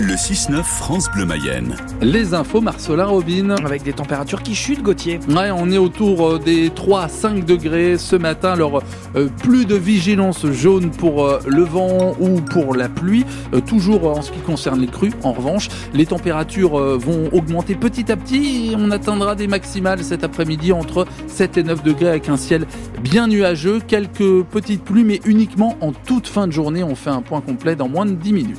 Le 6-9 France Bleu Mayenne. Les infos Marcelin Robin. Avec des températures qui chutent, Gauthier. Ouais, on est autour euh, des 3 à 5 degrés ce matin. Alors, euh, plus de vigilance jaune pour euh, le vent ou pour la pluie. Euh, toujours en ce qui concerne les crues. En revanche, les températures euh, vont augmenter petit à petit et on atteindra des maximales cet après-midi entre 7 et 9 degrés avec un ciel bien nuageux. Quelques petites pluies, mais uniquement en toute fin de journée. On fait un point complet dans moins de 10 minutes.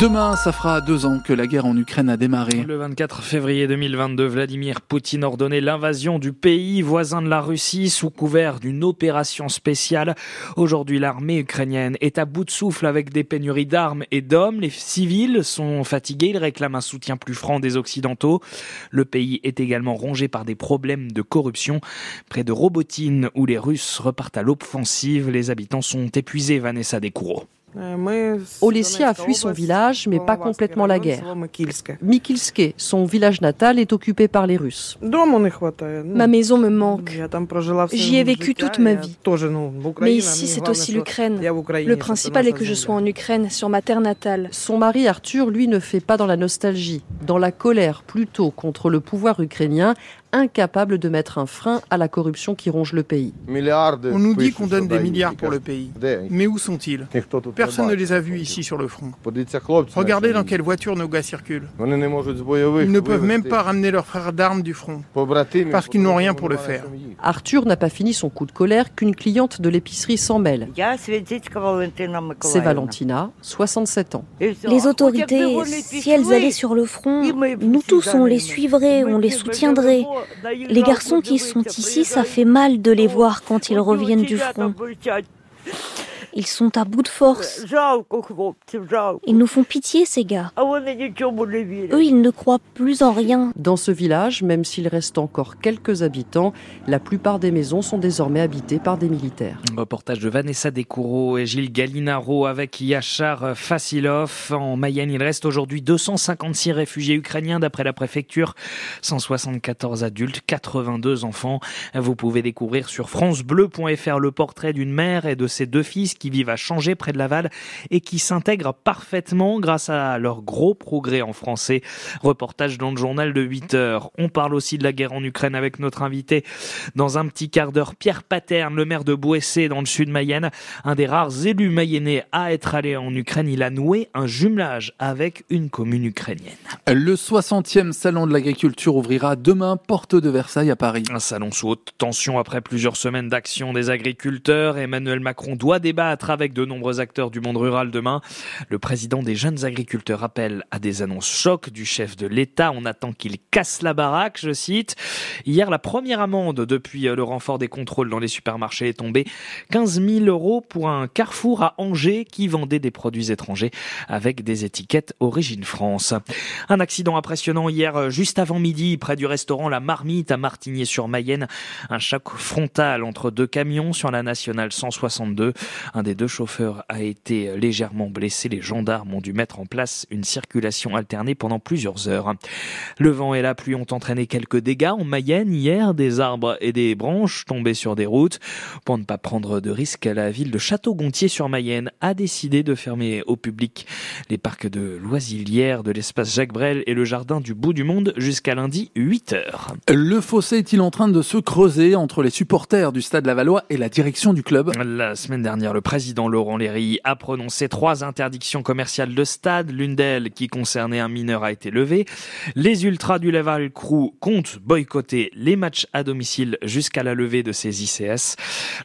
Demain, ça fera deux ans que la guerre en Ukraine a démarré. Le 24 février 2022, Vladimir Poutine ordonnait l'invasion du pays voisin de la Russie sous couvert d'une opération spéciale. Aujourd'hui, l'armée ukrainienne est à bout de souffle avec des pénuries d'armes et d'hommes. Les civils sont fatigués, ils réclament un soutien plus franc des Occidentaux. Le pays est également rongé par des problèmes de corruption. Près de Robotine, où les Russes repartent à l'offensive, les habitants sont épuisés, Vanessa Descoureaux. Olesia a fui son village, mais pas complètement la guerre. Mikilske, son village natal, est occupé par les Russes. Ma maison me manque. J'y ai vécu toute ma vie. Mais ici, c'est aussi l'Ukraine. Le principal est que je sois en Ukraine, sur ma terre natale. Son mari Arthur, lui, ne fait pas dans la nostalgie, dans la colère plutôt contre le pouvoir ukrainien, incapable de mettre un frein à la corruption qui ronge le pays. On nous dit qu'on donne des milliards pour le pays. Mais où sont-ils Personne ne les a vus ici sur le front. Regardez dans quelle voiture nos gars circulent. Ils ne peuvent même pas ramener leurs frères d'armes du front, parce qu'ils n'ont rien pour le faire. Arthur n'a pas fini son coup de colère qu'une cliente de l'épicerie s'en mêle. C'est Valentina, 67 ans. Les autorités, si elles allaient sur le front, nous tous, on les suivrait, on les soutiendrait. Les garçons qui sont ici, ça fait mal de les voir quand ils reviennent du front. Ils sont à bout de force. Ils nous font pitié, ces gars. Eux, ils ne croient plus en rien. Dans ce village, même s'il reste encore quelques habitants, la plupart des maisons sont désormais habitées par des militaires. Reportage de Vanessa Descoureaux et Gilles Galinaro avec Yachar Fasilov. En Mayenne, il reste aujourd'hui 256 réfugiés ukrainiens d'après la préfecture, 174 adultes, 82 enfants. Vous pouvez découvrir sur francebleu.fr le portrait d'une mère et de ses deux fils qui vivent à Changer près de Laval et qui s'intègrent parfaitement grâce à leur gros progrès en français. Reportage dans le journal de 8 heures. On parle aussi de la guerre en Ukraine avec notre invité dans un petit quart d'heure. Pierre Paterne, le maire de Bouessé dans le sud Mayenne, un des rares élus mayennais à être allé en Ukraine. Il a noué un jumelage avec une commune ukrainienne. Le 60e salon de l'agriculture ouvrira demain porte de Versailles à Paris. Un salon sous haute tension après plusieurs semaines d'action des agriculteurs. Emmanuel Macron doit débattre avec de nombreux acteurs du monde rural demain. Le président des jeunes agriculteurs appelle à des annonces chocs du chef de l'État. On attend qu'il casse la baraque, je cite. Hier, la première amende depuis le renfort des contrôles dans les supermarchés est tombée. 15 000 euros pour un carrefour à Angers qui vendait des produits étrangers avec des étiquettes Origine France. Un accident impressionnant hier, juste avant midi, près du restaurant La Marmite à Martigny-sur-Mayenne. Un choc frontal entre deux camions sur la nationale 162. Un des deux chauffeurs a été légèrement blessé. Les gendarmes ont dû mettre en place une circulation alternée pendant plusieurs heures. Le vent et la pluie ont entraîné quelques dégâts en Mayenne hier, des arbres et des branches tombés sur des routes. Pour ne pas prendre de risques, la ville de Château-Gontier sur Mayenne a décidé de fermer au public les parcs de Loisilière, de l'espace Jacques Brel et le jardin du bout du monde jusqu'à lundi 8 heures. Le fossé est-il en train de se creuser entre les supporters du Stade Lavallois et la direction du club? La semaine dernière, le président Laurent Léry a prononcé trois interdictions commerciales de stade. L'une d'elles, qui concernait un mineur, a été levée. Les ultras du Laval Crew comptent boycotter les matchs à domicile jusqu'à la levée de ces ICS.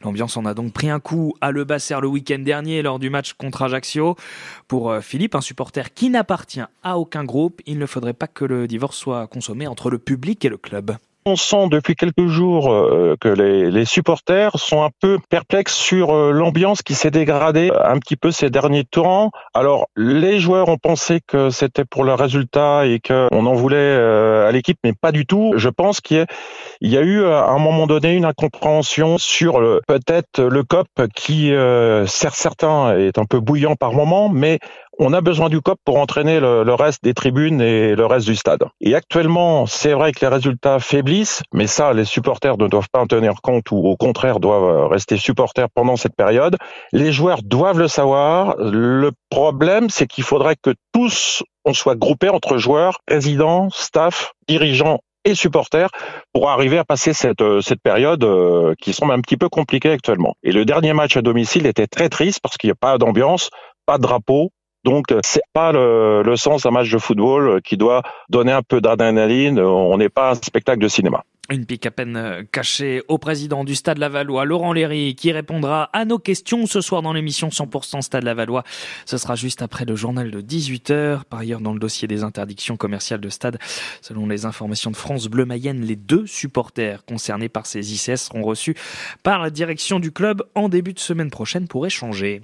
L'ambiance en a donc pris un coup à Le Basser le week-end dernier lors du match contre Ajaccio. Pour Philippe, un supporter qui n'appartient à aucun groupe, il ne faudrait pas que le divorce soit consommé entre le public et le club. On sent depuis quelques jours euh, que les, supporters sont un peu perplexes sur euh, l'ambiance qui s'est dégradée un petit peu ces derniers temps. Alors, les joueurs ont pensé que c'était pour le résultat et qu'on en voulait euh, à l'équipe, mais pas du tout. Je pense qu'il y, y, a eu à un moment donné une incompréhension sur peut-être le COP qui, certains, est un peu bouillant par moment, mais on a besoin du COP pour entraîner le, le, reste des tribunes et le reste du stade. Et actuellement, c'est vrai que les résultats faiblissent, mais ça, les supporters ne doivent pas en tenir compte ou au contraire doivent rester supporters pendant cette période. Les joueurs doivent le savoir. Le problème, c'est qu'il faudrait que tous on soit groupés entre joueurs, résidents, staff, dirigeants et supporters pour arriver à passer cette, euh, cette période euh, qui semble un petit peu compliquée actuellement. Et le dernier match à domicile était très triste parce qu'il n'y a pas d'ambiance, pas de drapeau. Donc c'est pas le, le sens d'un match de football qui doit donner un peu d'adrénaline. On n'est pas un spectacle de cinéma. Une pique à peine euh, cachée au président du Stade Lavallois, Laurent Léry, qui répondra à nos questions ce soir dans l'émission 100% Stade Lavallois. Ce sera juste après le journal de 18h. Par ailleurs, dans le dossier des interdictions commerciales de stade, selon les informations de France Bleu Mayenne, les deux supporters concernés par ces ICS seront reçus par la direction du club en début de semaine prochaine pour échanger.